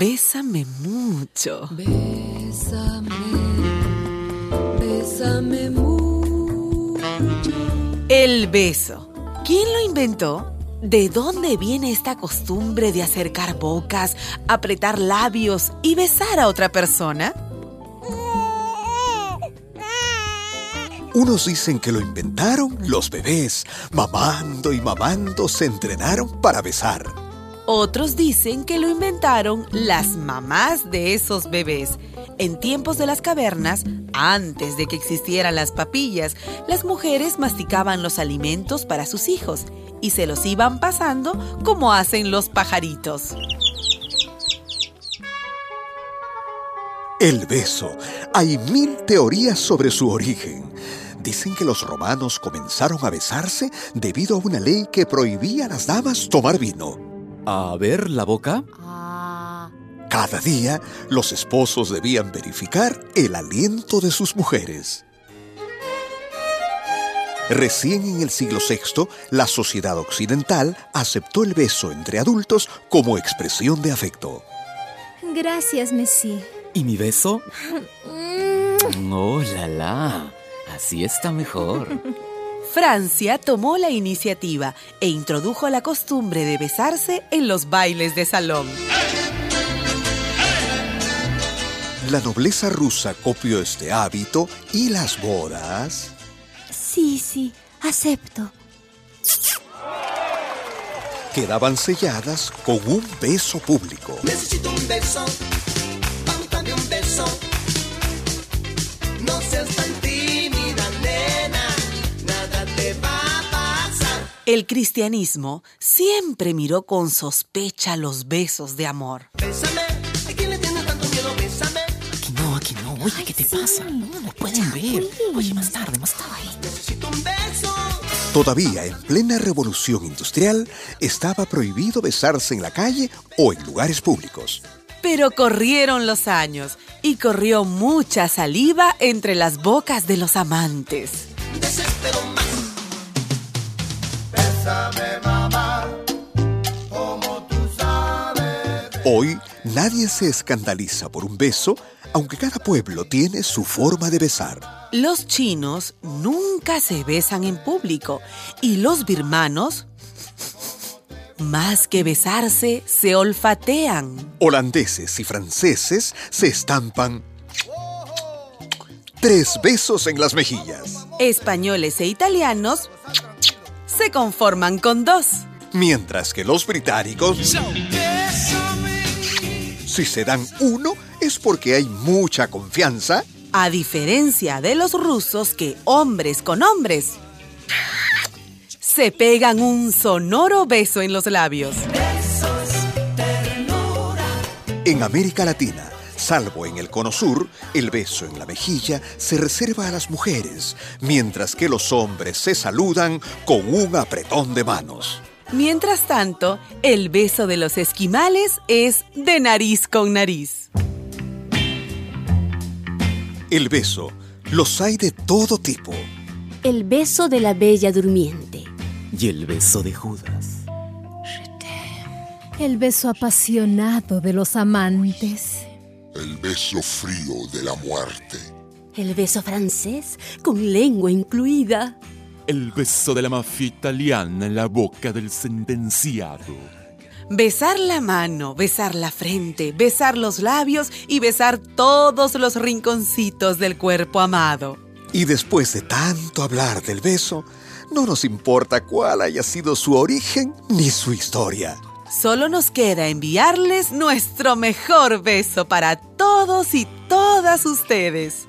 Bésame mucho. Bésame, bésame mucho. El beso. ¿Quién lo inventó? ¿De dónde viene esta costumbre de acercar bocas, apretar labios y besar a otra persona? Unos dicen que lo inventaron los bebés. Mamando y mamando se entrenaron para besar. Otros dicen que lo inventaron las mamás de esos bebés. En tiempos de las cavernas, antes de que existieran las papillas, las mujeres masticaban los alimentos para sus hijos y se los iban pasando como hacen los pajaritos. El beso. Hay mil teorías sobre su origen. Dicen que los romanos comenzaron a besarse debido a una ley que prohibía a las damas tomar vino. A ver la boca. Cada día, los esposos debían verificar el aliento de sus mujeres. Recién en el siglo VI, la sociedad occidental aceptó el beso entre adultos como expresión de afecto. Gracias, Messi. ¿Y mi beso? Oh, la la. Así está mejor. Francia tomó la iniciativa e introdujo la costumbre de besarse en los bailes de salón. La nobleza rusa copió este hábito y las bodas Sí, sí, acepto. quedaban selladas con un beso público. Necesito un beso, un beso. No seas tan te va a pasar. El cristianismo siempre miró con sospecha los besos de amor. Bésame, ¿a quién le tiene tanto miedo? Bésame. Aquí no, aquí no. Oye, ¿qué te pasa? No, pueden ver. Oye, más tarde, más tarde. Necesito un beso. Todavía en plena revolución industrial, estaba prohibido besarse en la calle o en lugares públicos. Pero corrieron los años y corrió mucha saliva entre las bocas de los amantes. Desespero. Hoy nadie se escandaliza por un beso, aunque cada pueblo tiene su forma de besar. Los chinos nunca se besan en público y los birmanos, más que besarse, se olfatean. Holandeses y franceses se estampan tres besos en las mejillas, Españoles e italianos se conforman con dos. mientras que los británicos, si se dan uno, es porque hay mucha confianza A diferencia de los rusos que hombres con hombres se pegan un sonoro beso en los labios. En América Latina, salvo en el Cono Sur, el beso en la mejilla se reserva a las mujeres, mientras que los hombres se saludan con un apretón de manos. Mientras tanto, el beso de los esquimales es de nariz con nariz. El beso, los hay de todo tipo. El beso de la bella durmiente. Y el beso de Judas. El beso apasionado de los amantes. El beso frío de la muerte. El beso francés con lengua incluida. El beso de la mafia italiana en la boca del sentenciado. Besar la mano, besar la frente, besar los labios y besar todos los rinconcitos del cuerpo amado. Y después de tanto hablar del beso, no nos importa cuál haya sido su origen ni su historia. Solo nos queda enviarles nuestro mejor beso para todos y todas ustedes.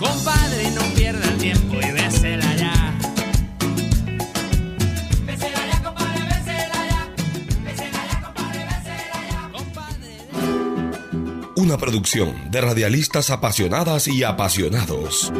Compadre, no pierda el tiempo y bésela ya. Bésela ya, compadre, bésela ya. Bésela ya, compadre, bésela ya. Una producción de radialistas apasionadas y apasionados.